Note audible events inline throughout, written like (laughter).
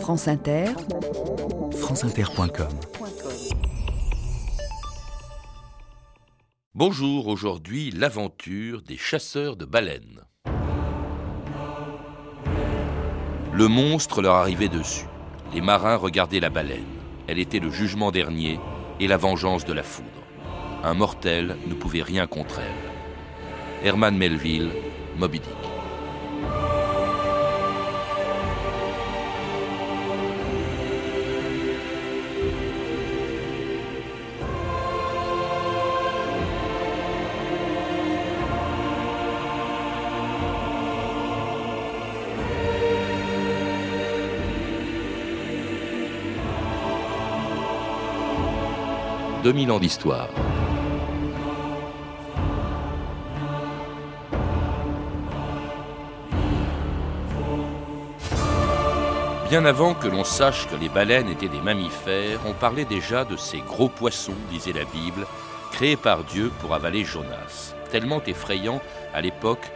France Inter, franceinter.com Bonjour, aujourd'hui l'aventure des chasseurs de baleines. Le monstre leur arrivait dessus. Les marins regardaient la baleine. Elle était le jugement dernier et la vengeance de la foudre. Un mortel ne pouvait rien contre elle. Herman Melville, Moby Dick. 2000 ans d'histoire. Bien avant que l'on sache que les baleines étaient des mammifères, on parlait déjà de ces gros poissons, disait la Bible, créés par Dieu pour avaler Jonas. Tellement effrayants à l'époque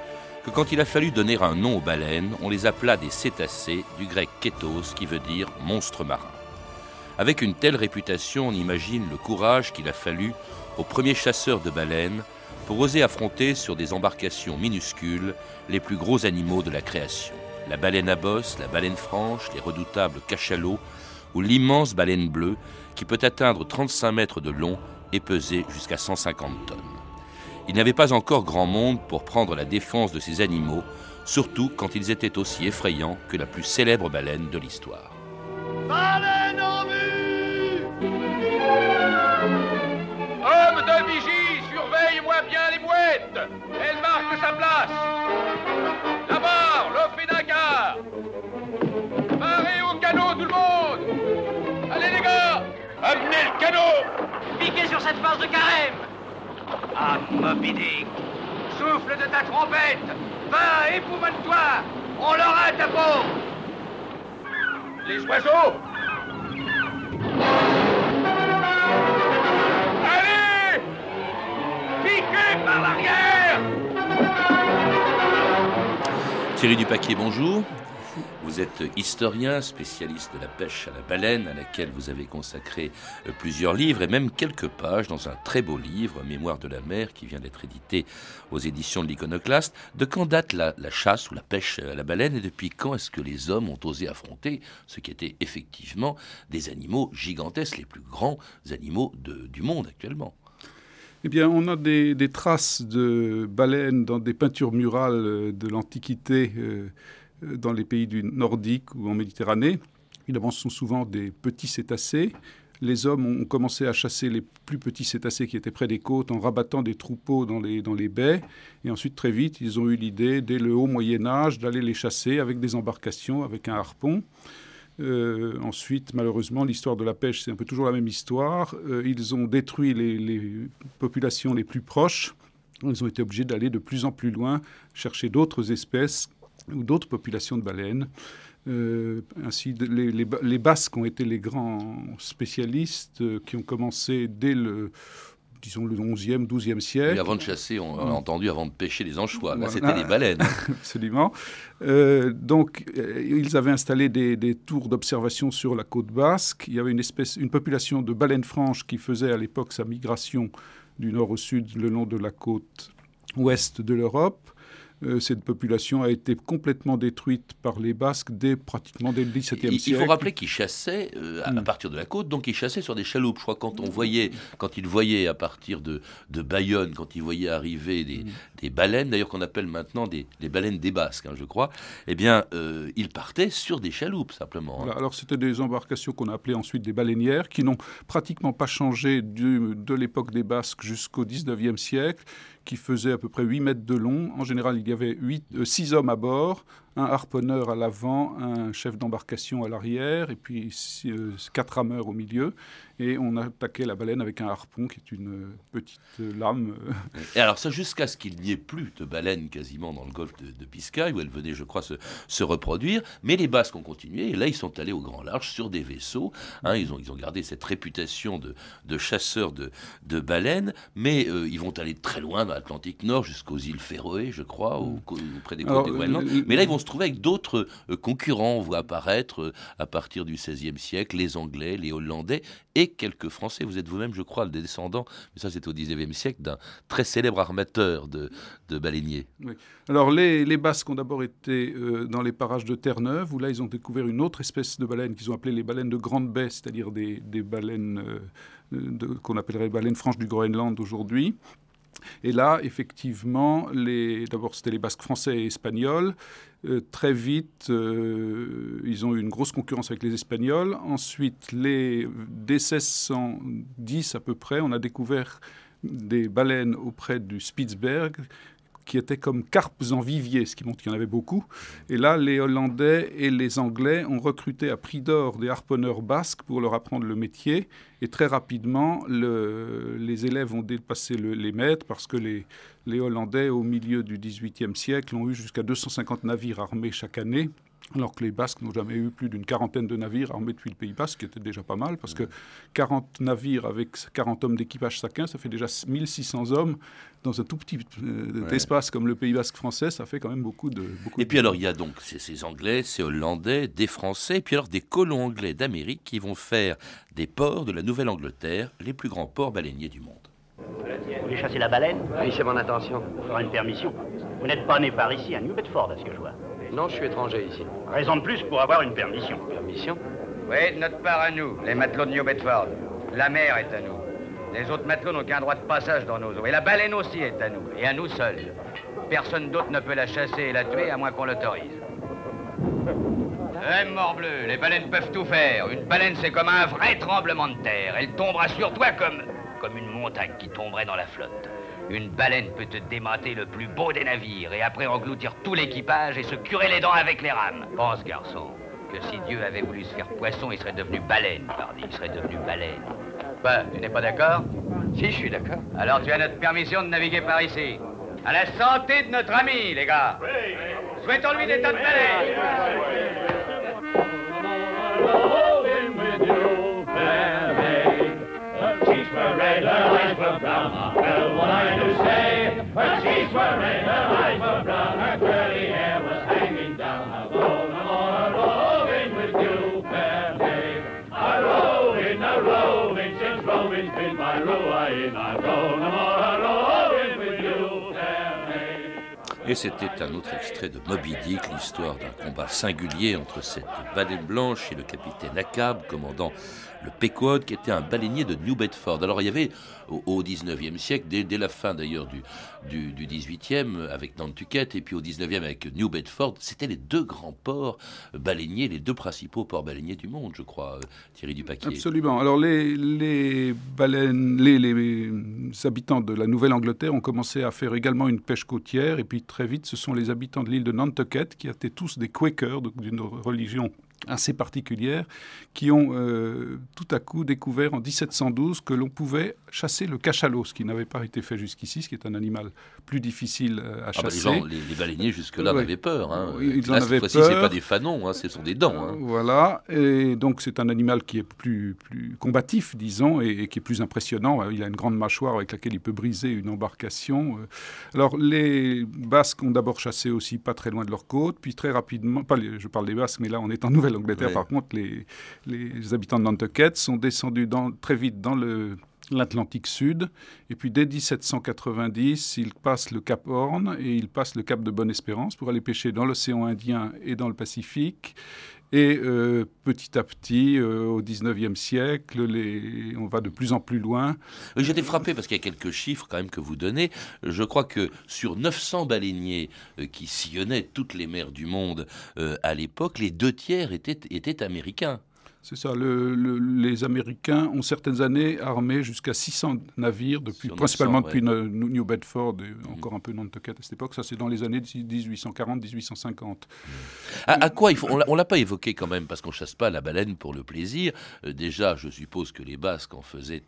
que quand il a fallu donner un nom aux baleines, on les appela des cétacés, du grec kétos qui veut dire monstre marin. Avec une telle réputation, on imagine le courage qu'il a fallu aux premiers chasseurs de baleines pour oser affronter sur des embarcations minuscules les plus gros animaux de la création. La baleine à bosse, la baleine franche, les redoutables cachalots ou l'immense baleine bleue qui peut atteindre 35 mètres de long et peser jusqu'à 150 tonnes. Il n'y avait pas encore grand monde pour prendre la défense de ces animaux, surtout quand ils étaient aussi effrayants que la plus célèbre baleine de l'histoire. Homme Elle marque sa place. D'abord, le fédacard. Parez au canot, tout le monde. Allez, les gars, amenez le canot. Piquez sur cette force de carême. Ah, Moby Dick. Souffle de ta trompette. Va, épouvante-toi. On l'aura, ta peau. Les oiseaux Thierry Dupaquier, bonjour. Vous êtes historien, spécialiste de la pêche à la baleine, à laquelle vous avez consacré euh, plusieurs livres et même quelques pages dans un très beau livre, Mémoire de la mer, qui vient d'être édité aux éditions de l'Iconoclaste. De quand date la, chasse ou la pêche à la baleine et depuis quand est-ce que les hommes ont osé affronter ce qui étaient effectivement des animaux gigantesques, les plus grands animaux du monde actuellement? Eh bien, on a des, traces de baleines dans des peintures murales euh, de l'Antiquité euh, euh, dans les pays du Nordique ou en Méditerranée. Évidemment, ce sont souvent des petits cétacés. Les hommes ont commencé à chasser les plus petits cétacés qui étaient près des côtes en rabattant des troupeaux dans les, dans les baies. Et ensuite, très vite, ils ont eu l'idée, dès le haut Moyen Âge, d'aller les chasser avec des embarcations, avec un harpon. Euh, ensuite, malheureusement, l'histoire de la pêche, c'est un peu toujours la même histoire. Euh, ils ont détruit les, populations les plus proches. Ils ont été obligés d'aller de plus en plus loin, chercher d'autres espèces ou d'autres populations de baleines. Euh, ainsi, les, les, Basques ont été les grands spécialistes qui ont commencé dès le disons le 11e, 12e siècle. avant de chasser, on a entendu, avant de pêcher les anchois. Là, c'était des baleines. (laughs) Absolument. Euh, donc, euh, ils avaient installé des, tours d'observation sur la côte basque. Il y avait une, espèce, une population de baleines franches qui faisait à l'époque sa migration du nord au sud le long de la côte ouest de l'Europe. Euh, cette population a été complètement détruite par les Basques dès pratiquement dès le XVIIe siècle. Il faut rappeler qu'ils chassaient euh, à, mm. partir de la côte, donc ils chassaient sur des chaloupes. Je crois quand on voyait, quand ils voyaient à partir de, de Bayonne, quand ils voyaient arriver des, mm. des baleines, d'ailleurs qu'on appelle maintenant des, baleines des Basques, hein, je crois, eh bien, euh, ils partaient sur des chaloupes simplement. Hein. Alors c'était des embarcations qu'on appelait ensuite des baleinières, qui n'ont pratiquement pas changé du, de l'époque des Basques jusqu'au XIXe siècle, qui faisaient à peu près 8 mètres de long. En général, il y avait 6 euh, hommes à bord, un harponneur à l'avant, un chef d'embarcation à l'arrière, et puis euh, quatre rameurs au milieu. Et on attaquait la baleine avec un harpon, qui est une euh, petite lame. Et alors ça, jusqu'à ce qu'il n'y ait plus de baleines quasiment dans le golfe de, de Biscaye, où elles venaient, je crois, se, se, reproduire. Mais les Basques ont continué, et là, ils sont allés au grand large sur des vaisseaux. Hein, ils, ont, ils ont gardé cette réputation de, de chasseurs de, de baleines, mais ils vont aller très loin dans l'Atlantique Nord, jusqu'aux îles Féroé, je crois, ou, près des côtes de Groenland. Mais là, ils vont se trouvait avec d'autres euh, concurrents. On voit apparaître euh, à partir du XVIe siècle les Anglais, les Hollandais et quelques Français. Vous êtes vous-même, je crois, le descendant, mais ça c'était au XIXe siècle, d'un très célèbre armateur de, baleiniers. Alors les, Basques ont d'abord été dans les parages de Terre-Neuve, où là ils ont découvert une autre espèce de baleine qu'ils ont appelée les baleines de grande baie, c'est-à-dire des, baleines qu'on appellerait baleines franches du Groenland aujourd'hui. Et là, effectivement, d'abord c'était les Basques français et espagnols. Euh, très vite, euh, ils ont eu une grosse concurrence avec les Espagnols. Ensuite, dès 1610 à peu près, on a découvert des baleines auprès du Spitzberg qui étaient comme carpes en vivier, ce qui montre qu'il y en avait beaucoup. Et là, les Hollandais et les Anglais ont recruté à prix d'or des harponneurs basques pour leur apprendre le métier. Et très rapidement, les élèves ont dépassé les maîtres parce que les, les Hollandais, au milieu du XVIIIe siècle, ont eu jusqu'à 250 navires armés chaque année alors que les Basques n'ont jamais eu plus d'une quarantaine de navires armés depuis le Pays Basque, ce qui était déjà pas mal, parce que 40 navires avec 40 hommes d'équipage chacun, ça fait déjà 1600 hommes dans un tout petit euh, espace comme le Pays Basque français, ça fait quand même beaucoup de... et puis alors, il y a donc ces, Anglais, ces Hollandais, des Français, et puis alors des colons anglais d'Amérique qui vont faire des ports de la Nouvelle-Angleterre les plus grands ports baleiniers du monde. Vous voulez chasser la baleine? Oui, c'est mon intention. Vous ferez une permission. Vous n'êtes pas né par ici, à New Bedford, à ce que je vois. Non, je suis étranger ici. Raison de plus pour avoir une permission. Permission Oui, de notre part à nous, les matelots de New Bedford. La mer est à nous. Les autres matelots n'ont qu'un droit de passage dans nos eaux. Et la baleine aussi est à nous, et à nous seuls. Personne d'autre ne peut la chasser et la tuer à moins qu'on l'autorise. Eh, morbleu, les baleines peuvent tout faire. Une baleine, c'est comme un vrai tremblement de terre. Elle tombera sur toi comme, comme une montagne qui tomberait dans la flotte. Une baleine peut te démenter le plus beau des navires et après engloutir tout l'équipage et se curer les dents avec les rames. Pense, garçon, que si Dieu avait voulu se faire poisson, il serait devenu baleine, pardi, il serait devenu baleine. Bah, tu n'es pas d'accord? Si, je suis d'accord. Alors tu as notre permission de naviguer par ici. À la santé de notre ami, les gars. Souhaitons-lui des tas de baleines. Her eyes were brown. Brahma, well what I do say. Her cheeks were red, her eyes were brown, her curly hair was hanging down. How I'm on a roving with you, fair dame. A roving, a roving, since roving's been my ruin. I've gone I'm on a roving with you, fair dame. Esittivät un autre extrait de Moby Dick, l'histoire d'un combat singulier entre cette baleine blanche et le capitaine Akab, commandant le Pequod, qui était un baleinier de New Bedford. Alors il y avait au, 19e siècle, dès, la fin d'ailleurs du, du, 18e avec Nantucket, et puis au 19e avec New Bedford, c'était les deux grands ports baleiniers, les deux principaux ports baleiniers du monde, je crois, euh, Thierry Dupaquier. Absolument. Alors les, les baleines, les, les habitants de la Nouvelle-Angleterre ont commencé à faire également une pêche côtière, et puis très vite, ce sont les habitants de l'île de Nantucket qui étaient tous des Quakers, d'une religion assez particulières qui ont euh, tout à coup découvert en 1712 que l'on pouvait chasser le cachalot, ce qui n'avait pas été fait jusqu'ici, ce qui est un animal plus difficile euh, à chasser. Ah bah les, les, baleiniers jusque-là avaient peur. Hein. Ils en avaient peur. c'est pas des fanons, hein, ce sont des dents. Hein. Voilà, et donc c'est un animal qui est plus, plus combatif, disons, et, qui est plus impressionnant. Il a une grande mâchoire avec laquelle il peut briser une embarcation. Euh. Alors les Basques ont d'abord chassé aussi pas très loin de leur côte, puis très rapidement, pas je parle des Basques, mais là on est en Nouvelle Angleterre, par contre, les, les, habitants de Nantucket sont descendus dans, très vite dans le, l'Atlantique Sud. Et puis dès 1790, ils passent le Cap Horn et ils passent le Cap de Bonne-Espérance pour aller pêcher dans l'océan Indien et dans le Pacifique. Et euh, petit à petit, euh, au 19e siècle, on va de plus en plus loin. J'étais frappé parce qu'il y a quelques chiffres quand même que vous donnez. Je crois que sur 900 baleiniers euh, qui sillonnaient toutes les mers du monde à l'époque, les deux tiers étaient américains. C'est ça. les Américains ont certaines années armé jusqu'à 600 navires, depuis, principalement depuis New Bedford et mm. encore un peu Nantucket à cette époque. Ça, c'est dans les années 1840-1850. À, quoi il faut On ne l'a pas évoqué quand même, parce qu'on chasse pas la baleine pour le plaisir. Euh, déjà, je suppose que les Basques en faisaient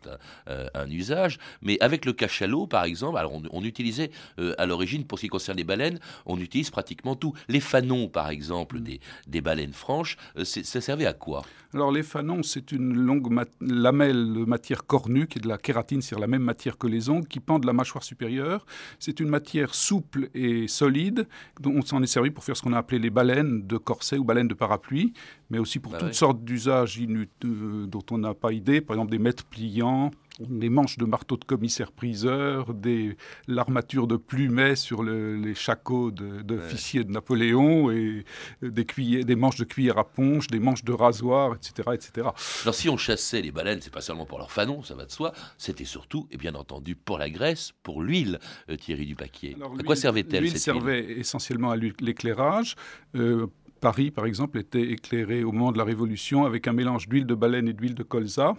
un, euh, usage. Mais avec le cachalot, par exemple, alors on, utilisait euh, à l'origine, pour ce qui concerne les baleines, on utilise pratiquement tout. Les fanons, par exemple, mm. des, des, baleines franches, ça servait à quoi? Alors les fanons, c'est une longue lamelle de matière cornue, qui est de la kératine, c'est la même matière que les ongles, qui pend de la mâchoire supérieure. C'est une matière souple et solide, dont on s'en est servi pour faire ce qu'on a appelé les baleines de corset ou baleines de parapluie, mais aussi pour bah toutes sortes d'usages euh, dont on n'a pas idée, par exemple des mètres pliants, des manches de marteau de commissaire-priseur, des l'armature de plumet sur les chacots d'officiers de, de, Napoléon et des, cuillères, des manches de cuillère à ponche, des manches de rasoir, etc., etc. Alors si on chassait les baleines, c'est pas seulement pour leur fanon, ça va de soi, c'était surtout et bien entendu pour la graisse, pour l'huile, euh, Thierry Dupaquier. à quoi servait-elle L'huile servait essentiellement à l'éclairage. Euh, Paris, par exemple, était éclairé au moment de la Révolution avec un mélange d'huile de baleine et d'huile de colza.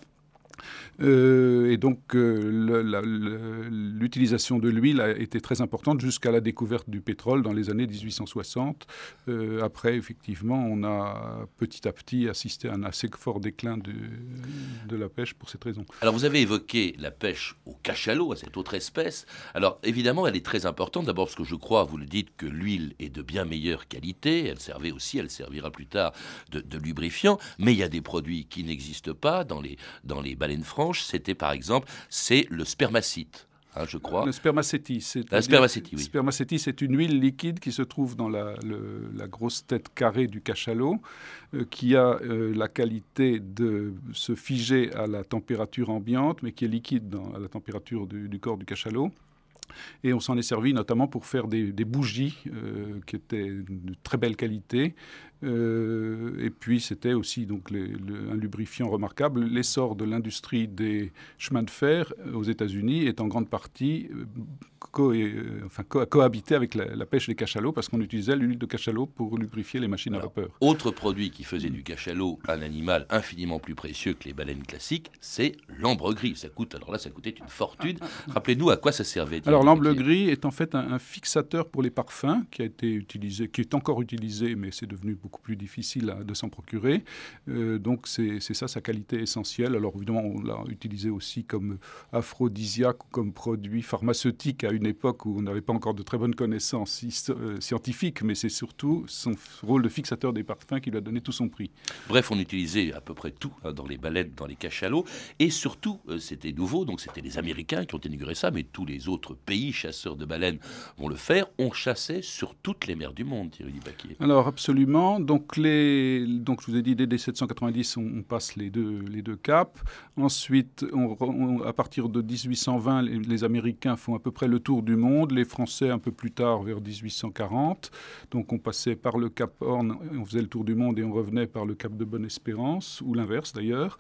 Euh, et donc euh, l'utilisation de l'huile a été très importante jusqu'à la découverte du pétrole dans les années 1860. Euh, après, effectivement, on a petit à petit assisté à un assez fort déclin de, la pêche pour cette raison. Alors vous avez évoqué la pêche au cachalot, à cette autre espèce. Alors évidemment, elle est très importante. D'abord parce que je crois, vous le dites, que l'huile est de bien meilleure qualité. Elle servait aussi, elle servira plus tard de, de lubrifiant. Mais il y a des produits qui n'existent pas dans les, dans les baleines franches, c'était par exemple, c'est le spermacite. Hein, je crois. Le spermaceti. C'est la spermaceti, oui. Spermaceti, c'est une huile liquide qui se trouve dans la, grosse tête carrée du cachalot, euh, qui a euh, la qualité de se figer à la température ambiante, mais qui est liquide dans, à la température du, du corps du cachalot. Et on s'en est servi notamment pour faire des, bougies euh, qui étaient de très belle qualité. Euh, et puis c'était aussi donc un lubrifiant remarquable. L'essor de l'industrie des chemins de fer aux États-Unis est en grande partie co euh, cohabité avec la, pêche des cachalots parce qu'on utilisait l'huile de cachalot pour lubrifier les machines à vapeur. Autre produit qui faisait du cachalot un animal infiniment plus précieux que les baleines classiques, c'est l'ambre gris. Ça coûte, alors là, ça coûtait une fortune. (laughs) Rappelez-nous à quoi ça servait. Alors l'ambre gris est en fait un, fixateur pour les parfums qui a été utilisé, qui est encore utilisé, mais c'est devenu beaucoup plus difficile de s'en procurer. Euh, donc c'est ça sa qualité essentielle. Alors évidemment, on l'a utilisé aussi comme aphrodisiaque ou comme produit pharmaceutique à une époque où on n'avait pas encore de très bonnes connaissances euh, scientifiques, mais c'est surtout son rôle de fixateur des parfums qui lui a donné tout son prix. Bref, on utilisait à peu près tout hein, dans les baleines, dans les cachalots, et surtout, euh, c'était nouveau, donc c'était les Américains qui ont inauguré ça, mais tous les autres pays chasseurs de baleines vont le faire. On chassait sur toutes les mers du monde, Thierry Dupaquier. Alors absolument. Donc, les, donc je vous ai dit, dès 1790, on, passe les deux, les deux caps. Ensuite, on, à partir de 1820, les, les Américains font à peu près le tour du monde, les Français un peu plus tard, vers 1840. Donc on passait par le Cap Horn, on faisait le tour du monde et on revenait par le Cap de Bonne-Espérance, ou l'inverse d'ailleurs.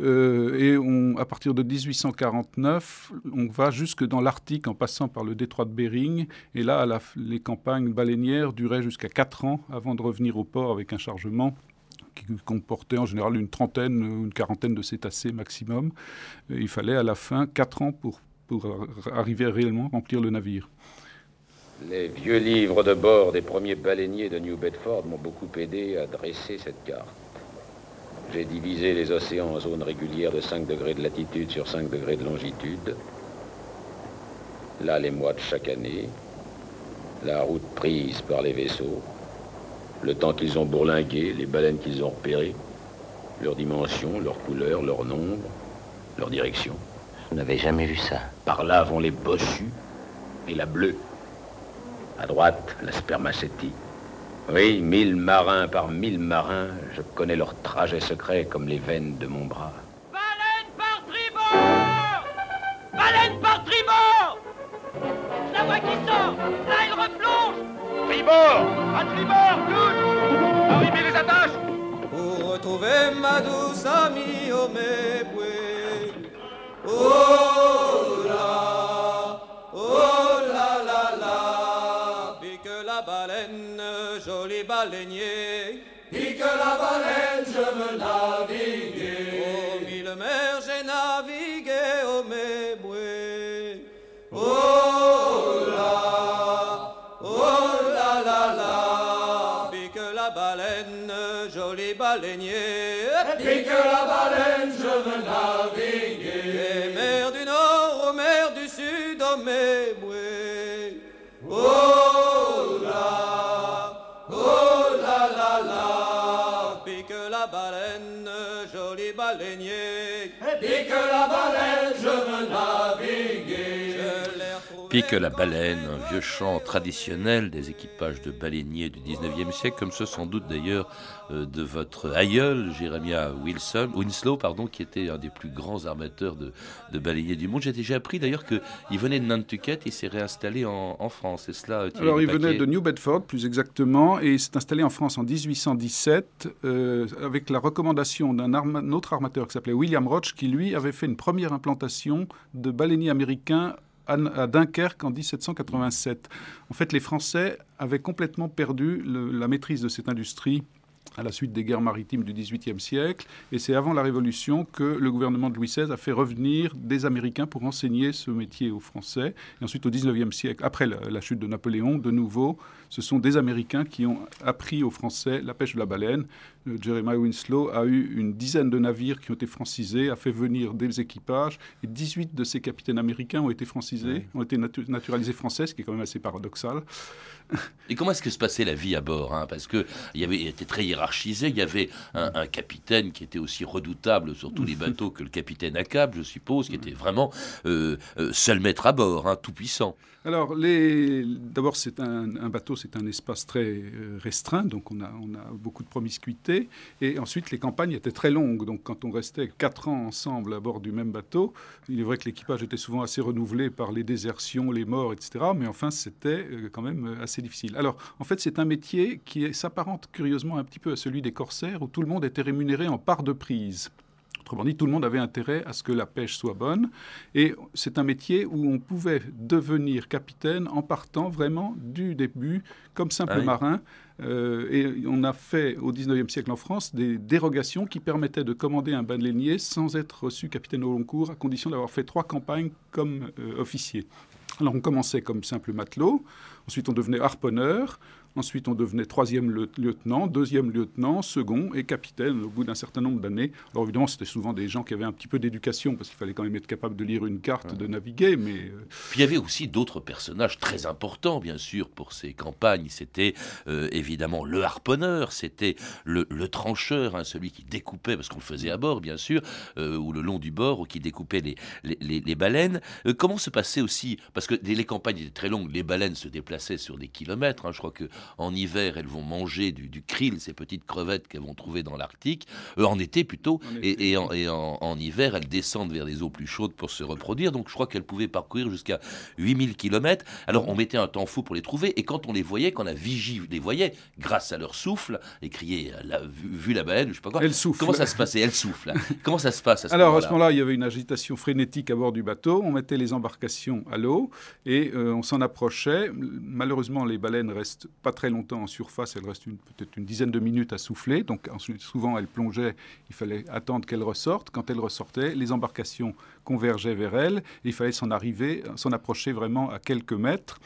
Euh, et on, à partir de 1849, on va jusque dans l'Arctique en passant par le détroit de Bering. Et là, les campagnes baleinières duraient jusqu'à 4 ans avant de revenir au port avec un chargement qui comportait en général une trentaine ou une quarantaine de cétacés maximum. il fallait à la fin 4 ans pour pour arriver à remplir le navire. Les vieux livres de bord des premiers baleiniers de New Bedford m'ont beaucoup aidé à dresser cette carte. J'ai divisé les océans en zones régulières de 5 degrés de latitude sur 5 degrés de longitude. Là, les mois de chaque année, la route prise par les vaisseaux, le temps qu'ils ont bourlingué, les baleines qu'ils ont repérées, leur dimension, leur couleur, leur nombre, leur direction. Vous n'avez jamais vu ça. Par là vont les bossus et la bleue. À droite, la spermacétie. Oui, mille marins par mille marins, je connais leur trajet secret comme les veines de mon bras. Baleinier. Pique la baleine, je veux naviguer. Pique la baleine, un vieux chant traditionnel des équipages de baleiniers du 19e siècle, comme ce sans doute d'ailleurs euh, de votre aïeul, Jeremiah Wilson, Winslow, pardon, qui était un des plus grands armateurs de, de baleiniers du monde. J'ai déjà appris d'ailleurs qu'il venait de Nantucket et s'est réinstallé en, en France. C'est cela Alors il venait de New Bedford, plus exactement, et il s'est installé en France en 1817 euh, avec la recommandation d'un arma autre armateur qui s'appelait William Roach, qui lui avait fait une première implantation de baleiniers américains à Dunkerque en 1787. En fait, les Français avaient complètement perdu la maîtrise de cette industrie à la suite des guerres maritimes du XVIIIe siècle. Et c'est avant la Révolution que le gouvernement de Louis XVI a fait revenir des Américains pour enseigner ce métier aux Français. Et ensuite, au XIXe siècle, après la, chute de Napoléon, de nouveau, ce sont des Américains qui ont appris aux Français la pêche de la baleine. Euh, Jeremiah Winslow a eu une dizaine de navires qui ont été francisés, a fait venir des équipages, et 18 de ces capitaines américains ont été francisés, ont été natu naturalisés français, ce qui est quand même assez paradoxal. (laughs) Et comment est-ce que se passait la vie à bord hein? Parce qu'il y avait, il était très hiérarchisé, il y avait un, un, capitaine qui était aussi redoutable sur tous les (laughs) bateaux que le capitaine à câble, je suppose, qui était vraiment euh, euh, seul maître à bord, hein, tout puissant. Alors, d'abord, c'est un, bateau, c'est un espace très euh, restreint, donc on a, on a beaucoup de promiscuité. Et ensuite, les campagnes étaient très longues. Donc, quand on restait quatre ans ensemble à bord du même bateau, il est vrai que l'équipage était souvent assez renouvelé par les désertions, les morts, etc. Mais enfin, c'était quand même assez difficile. Alors, en fait, c'est un métier qui s'apparente curieusement un petit peu à celui des corsaires, où tout le monde était rémunéré en part de prise. Autrement dit, tout le monde avait intérêt à ce que la pêche soit bonne. Et c'est un métier où on pouvait devenir capitaine en partant vraiment du début comme simple ah oui. marin. Euh, et on a fait au 19e siècle en France des dérogations qui permettaient de commander un baleinier sans être reçu capitaine au long cours, à condition d'avoir fait trois campagnes comme euh, officier. Alors on commençait comme simple matelot, ensuite on devenait harponneur, Ensuite, on devenait troisième lieutenant, deuxième lieutenant, second et capitaine au bout d'un certain nombre d'années. Alors évidemment, c'était souvent des gens qui avaient un petit peu d'éducation parce qu'il fallait quand même être capable de lire une carte, ouais. de naviguer. Mais euh... puis il y avait aussi d'autres personnages très importants, bien sûr, pour ces campagnes. C'était euh, évidemment le harponneur, c'était le, le, trancheur, hein, celui qui découpait, parce qu'on le faisait à bord, bien sûr, euh, ou le long du bord, ou qui découpait les, les, les, les baleines. Euh, comment se passait aussi, parce que les, campagnes étaient très longues, les baleines se déplaçaient sur des kilomètres. Hein, je crois que en hiver, elles vont manger du, du krill, ces petites crevettes qu'elles vont trouver dans l'Arctique, euh, en été plutôt, en été. Et, en, et en, en, hiver, elles descendent vers les eaux plus chaudes pour se reproduire. Donc je crois qu'elles pouvaient parcourir jusqu'à 8000 km. Alors on mettait un temps fou pour les trouver, et quand on les voyait, quand la vigie les voyait, grâce à leur souffle, et criait, la, vu, vu, la baleine, je sais pas quoi, elle souffle. comment ça se passait? Elle souffle. (laughs) comment ça se passe à ce Alors à ce moment-là, il y avait une agitation frénétique à bord du bateau, on mettait les embarcations à l'eau, et euh, on s'en approchait. Malheureusement, les baleines restent pas très longtemps en surface face, elle reste peut-être une dizaine de minutes à souffler. Donc souvent, elle plongeait, il fallait attendre qu'elle ressorte. Quand elle ressortait, les embarcations convergeaient vers elle. Et il fallait s'en arriver, s'en approcher vraiment à quelques mètres.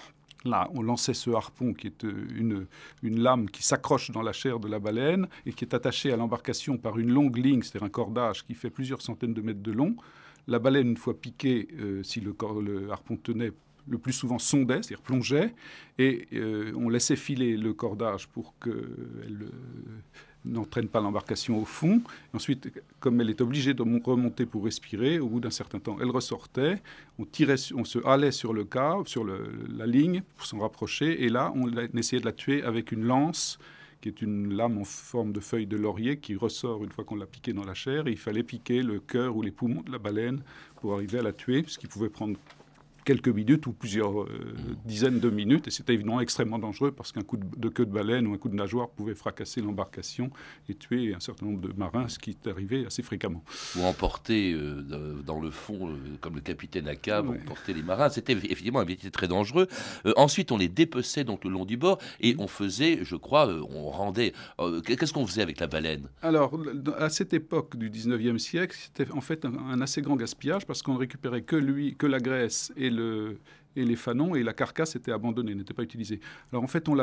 Là, on lançait ce harpon qui est euh, une, lame qui s'accroche dans la chair de la baleine et qui est attachée à l'embarcation par une longue ligne, c'est-à-dire un cordage qui fait plusieurs centaines de mètres de long. La baleine, une fois piquée, euh, si le harpon tenait, le plus souvent sondait, c'est-à-dire plongeait, et euh, on laissait filer le cordage pour qu'elle euh, n'entraîne pas l'embarcation au fond. Ensuite, comme elle est obligée de remonter pour respirer, au bout d'un certain temps, elle ressortait, on, tirait, on se halait sur le câble, sur la ligne pour s'en rapprocher, et là, on, essayait de la tuer avec une lance qui est une lame en forme de feuille de laurier qui ressort une fois qu'on l'a piqué dans la chair. Et il fallait piquer le cœur ou les poumons de la baleine pour arriver à la tuer, qui pouvait prendre quelques minutes ou plusieurs euh, dizaines de minutes. Et c'était évidemment extrêmement dangereux parce qu'un coup de, de, queue de baleine ou un coup de nageoire pouvait fracasser l'embarcation et tuer un certain nombre de marins, ce qui est arrivé assez fréquemment. Ou emporter euh, dans le fond, euh, comme le capitaine à cave, ouais. emporter les marins. C'était effectivement un métier très dangereux. Ensuite, on les dépeçait donc le long du bord et on faisait, je crois, on rendait. Qu'est-ce qu'on faisait avec la baleine? Alors, à cette époque du 19e siècle, c'était en fait un, un assez grand gaspillage parce qu'on récupérait que lui, que la graisse et le, et les fanons et la carcasse était abandonnée, n'était pas utilisée. Alors en fait, on,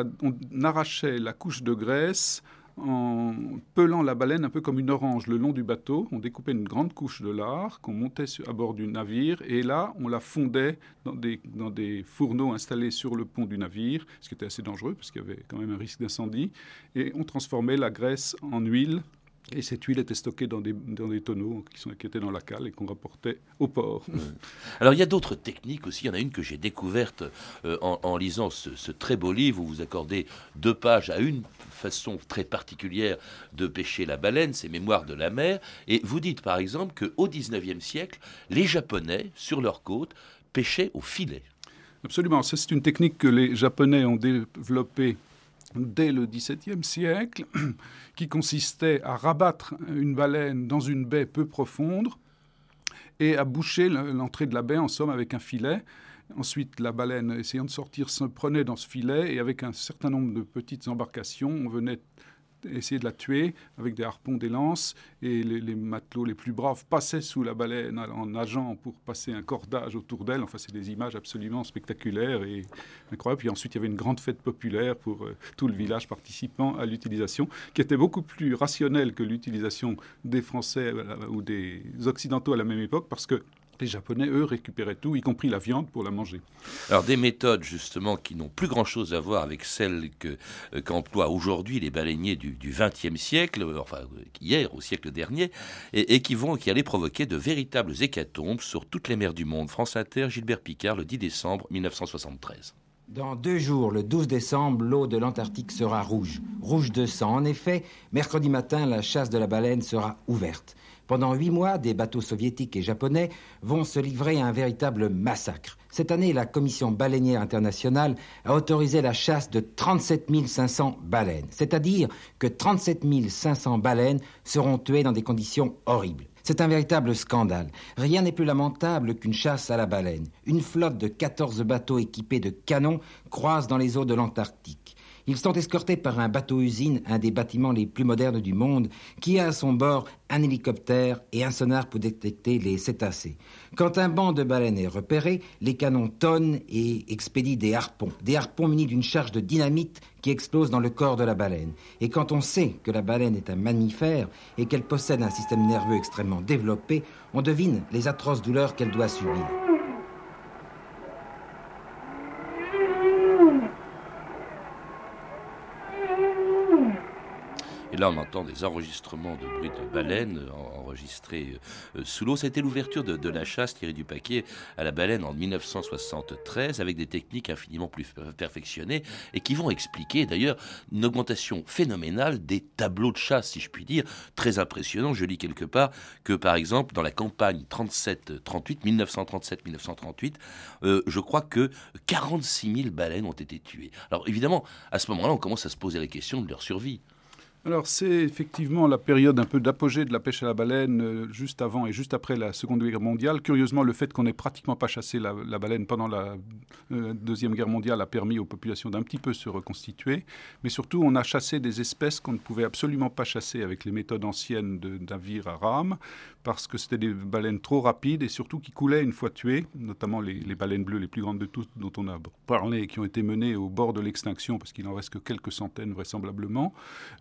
arrachait la couche de graisse en pelant la baleine un peu comme une orange le long du bateau. On découpait une grande couche de lard qu'on montait à bord du navire et là, on la fondait dans des fourneaux installés sur le pont du navire, ce qui était assez dangereux parce qu'il y avait quand même un risque d'incendie. Et on transformait la graisse en huile Et cette huile était stockée dans des, dans des tonneaux qui, sont, qui étaient dans la cale et qu'on rapportait au port. (laughs) Alors il y a d'autres techniques aussi. Il y en a une que j'ai découverte euh, en, en, lisant ce, ce, très beau livre où vous accordez deux pages à une façon très particulière de pêcher la baleine, c'est Mémoires de la mer. Et vous dites par exemple qu'au XIXe siècle, les Japonais, sur leur côte, pêchaient au filet. Absolument. C'est une technique que les Japonais ont développée dès le XVIIe siècle, (clears throat) qui consistait à rabattre une baleine dans une baie peu profonde et à boucher l'entrée de la baie, en somme, avec un filet. Ensuite, la baleine, essayant de sortir, se prenait dans ce filet et avec un certain nombre de petites embarcations, on venait essayer de la tuer avec des harpons, des lances, et les, matelots les plus braves passaient sous la baleine en nageant pour passer un cordage autour d'elle. Enfin, c'est des images absolument spectaculaires et incroyables. Puis ensuite, il y avait une grande fête populaire pour euh, tout le village participant à l'utilisation, qui était beaucoup plus rationnelle que l'utilisation des Français euh, ou des Occidentaux à la même époque, parce que les Japonais, eux, récupéraient tout, y compris la viande, pour la manger. Alors des méthodes, justement, qui n'ont plus grand-chose à voir avec celles euh, qu'emploient aujourd'hui les baleiniers du XXe siècle, euh, enfin hier, au siècle dernier, et, et, qui, vont, qui allaient provoquer de véritables hécatombes sur toutes les mers du monde. France Inter, Gilbert Picard, le 10 décembre 1973. Dans deux jours, le 12 décembre, l'eau de l'Antarctique sera rouge, rouge de sang. En effet, mercredi matin, la chasse de la baleine sera ouverte. Pendant huit mois, des bateaux soviétiques et japonais vont se livrer à un véritable massacre. Cette année, la Commission baleinière internationale a autorisé la chasse de 37 500 baleines, c'est-à-dire que 37 500 baleines seront tuées dans des conditions horribles. C'est un véritable scandale. Rien n'est plus lamentable qu'une chasse à la baleine. Une flotte de 14 bateaux équipés de canons croise dans les eaux de l'Antarctique. Ils sont escortés par un bateau-usine, un des bâtiments les plus modernes du monde, qui a à son bord un hélicoptère et un sonar pour détecter les cétacés. Quand un banc de baleines est repéré, les canons tonnent et expédient des harpons, des harpons munis d'une charge de dynamite qui explose dans le corps de la baleine. Et quand on sait que la baleine est un mammifère et qu'elle possède un système nerveux extrêmement développé, on devine les atroces douleurs qu'elle doit subir. Et là, on entend des enregistrements de bruit de baleines enregistrés euh, sous l'eau. C'était l'ouverture de, la chasse Thierry Dupaquier à la baleine en 1973 avec des techniques infiniment plus perfectionnées et qui vont expliquer d'ailleurs une augmentation phénoménale des tableaux de chasse, si je puis dire, très impressionnant. Je lis quelque part que par exemple dans la campagne 37-38, 1937-1938, euh, je crois que 46 000 baleines ont été tuées. Alors évidemment, à ce moment-là, on commence à se poser la question de leur survie. Alors c'est effectivement la période un peu d'apogée de la pêche à la baleine, euh, juste avant et juste après la Seconde Guerre mondiale. Curieusement, le fait qu'on n'ait pratiquement pas chassé la, baleine pendant la euh, Deuxième Guerre mondiale a permis aux populations d'un petit peu se reconstituer. Mais surtout, on a chassé des espèces qu'on ne pouvait absolument pas chasser avec les méthodes anciennes de navires à rame, parce que c'était des baleines trop rapides et surtout qui coulaient une fois tuées, notamment les, baleines bleues les plus grandes de toutes dont on a parlé et qui ont été menées au bord de l'extinction, parce qu'il en reste que quelques centaines vraisemblablement.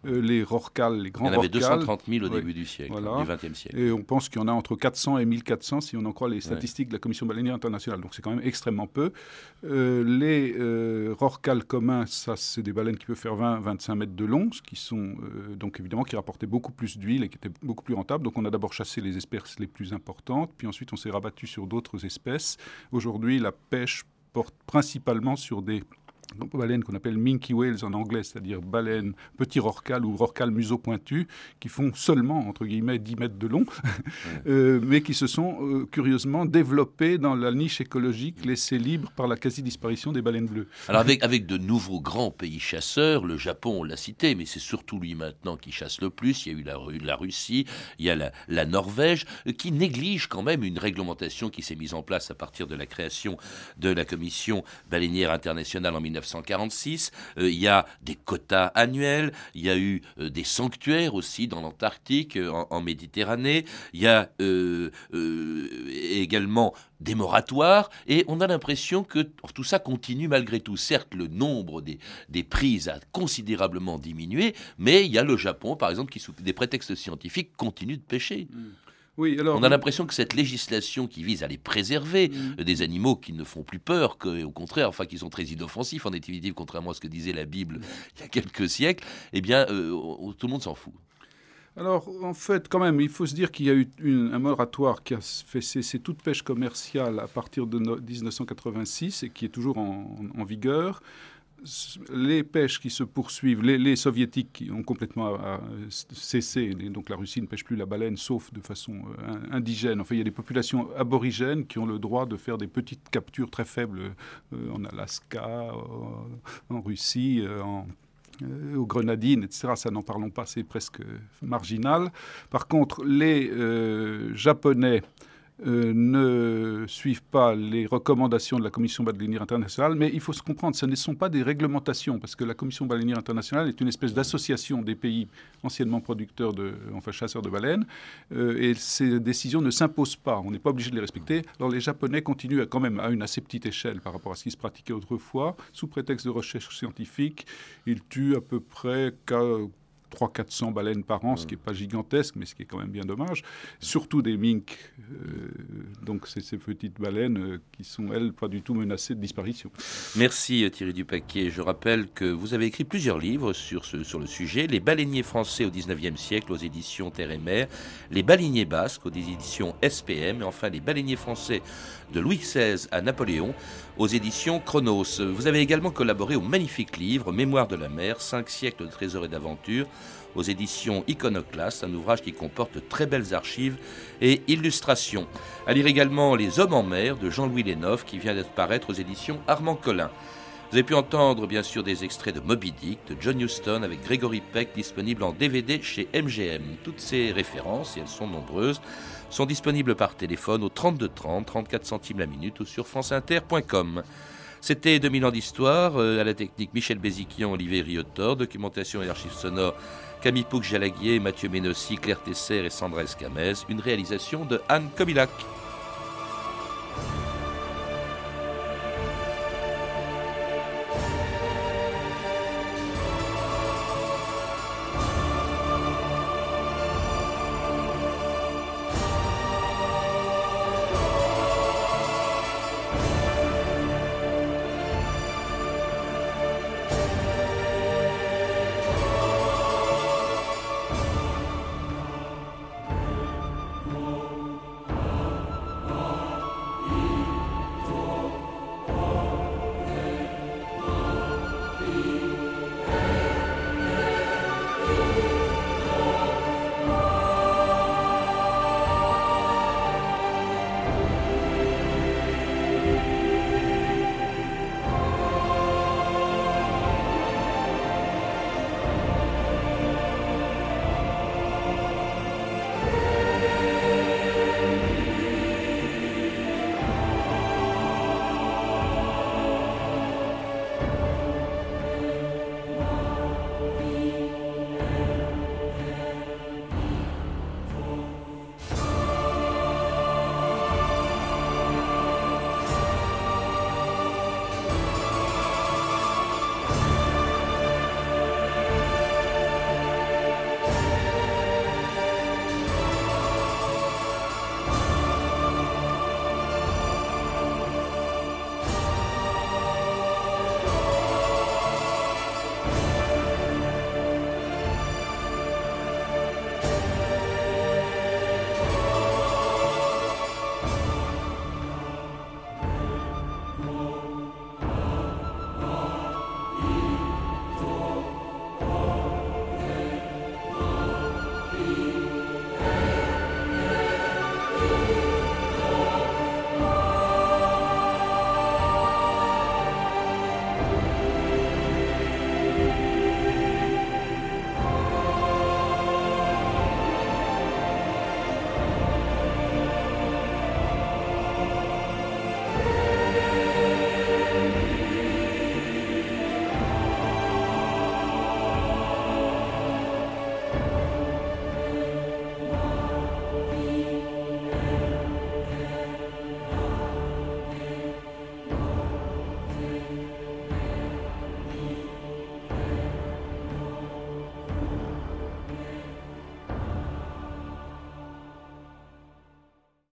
Euh, les rorquals, les grands Il y en avait rorquals. 230 000 au Oui. début du siècle, Voilà. du XXe siècle. Et on pense qu'il y en a entre 400 et 1400 si on en croit les statistiques de la Commission baleinière internationale. Donc c'est quand même extrêmement peu. Euh, les euh, rorquals communs, ça c'est des baleines qui peuvent faire 20-25 mètres de long, ce qui sont euh, donc évidemment qui rapportaient beaucoup plus d'huile et qui étaient beaucoup plus rentables. Donc on a d'abord chassé les espèces les plus importantes, puis ensuite on s'est rabattu sur d'autres espèces. Aujourd'hui la pêche porte principalement sur des baleines qu'on appelle minke whales en anglais, c'est-à-dire baleines petits rorquals ou rorquals museau pointu, qui font seulement, entre guillemets, 10 mètres de long, (laughs) euh, mais qui se sont euh, curieusement développés dans la niche écologique laissée libre par la quasi-disparition des baleines bleues. Alors avec, (laughs) avec de nouveaux grands pays chasseurs, le Japon, on l'a cité, mais c'est surtout lui maintenant qui chasse le plus. Il y a eu la, la Russie, il y a la, la Norvège, euh, qui néglige quand même une réglementation qui s'est mise en place à partir de la création de la Commission baleinière internationale en 1946. Euh, il y a des quotas annuels, il y a eu euh, des sanctuaires aussi dans l'Antarctique, euh, en, Méditerranée, il y a également des moratoires, et on a l'impression que tout ça continue malgré tout. Certes, le nombre des, des prises a considérablement diminué, mais il y a le Japon, par exemple, qui, sous des prétextes scientifiques, continue de pêcher. Oui, alors, On a l'impression que cette législation qui vise à les préserver euh, des animaux qui ne font plus peur, que, au contraire, enfin, qui sont très inoffensifs en définitive, contrairement à ce que disait la Bible il y a quelques siècles, eh bien, euh, on- tout le monde s'en fout. Alors, en fait, quand même, il faut se dire qu'il y a eu un moratoire qui a fait cesser toute pêche commerciale à partir de 1986 et qui est toujours en vigueur les pêches qui se poursuivent, les, soviétiques qui ont complètement euh, cessé, donc la Russie ne pêche plus la baleine sauf de façon euh, indigène. Enfin, il y a des populations aborigènes qui ont le droit de faire des petites captures très faibles euh, en Alaska, en Russie, aux Grenadines, etc. Ça, n'en parlons pas, c'est presque marginal. Par contre, les Japonais euh, ne suivent pas les recommandations de la Commission baleinière internationale, mais il faut se comprendre, ce ne sont pas des réglementations, parce que la Commission baleinière internationale est une espèce d'association des pays anciennement producteurs, de, enfin chasseurs de baleines, euh, et ces décisions ne s'imposent pas, on n'est pas obligé de les respecter. Alors les Japonais continuent quand même à une assez petite échelle par rapport à ce qui se pratiquait autrefois, sous prétexte de recherche scientifique, ils tuent à peu près 300-400 baleines par an, ce qui n'est pas gigantesque, mais ce qui est quand même bien dommage. Surtout des minks, euh, donc c'est ces petites baleines euh, qui sont, elles, pas du tout menacées de disparition. Merci euh, Thierry Dupaquier. Je rappelle que vous avez écrit plusieurs livres sur, ce, sur le sujet. Les baleiniers français au 19e siècle aux éditions Terre et Mer, Les baleiniers basques aux éditions SPM, et enfin Les baleiniers français de Louis XVI à Napoléon aux éditions Chronos. Vous avez également collaboré au magnifique livre Mémoire de la mer, 5 siècles de trésors et d'aventures aux éditions Iconoclast, un ouvrage qui comporte de très belles archives et illustrations. À lire également Les Hommes en mer de Jean-Louis Lénoff qui vient d'être aux éditions Armand Collin. Vous avez pu entendre bien sûr des extraits de Moby Dick de John Huston avec Gregory Peck disponible en DVD chez MGM. Toutes ces références, et elles sont nombreuses, sont disponibles par téléphone au 32 30, 34 centimes la minute ou sur franceinter.com. C'était 2000 ans d'histoire, euh, à la technique Michel Béziquian, Olivier Riotor, documentation et archives sonores Camille Pouc-Jalaguier, Mathieu Ménossi, Claire Tesser et Sandra Escamez, une réalisation de Anne Comilac.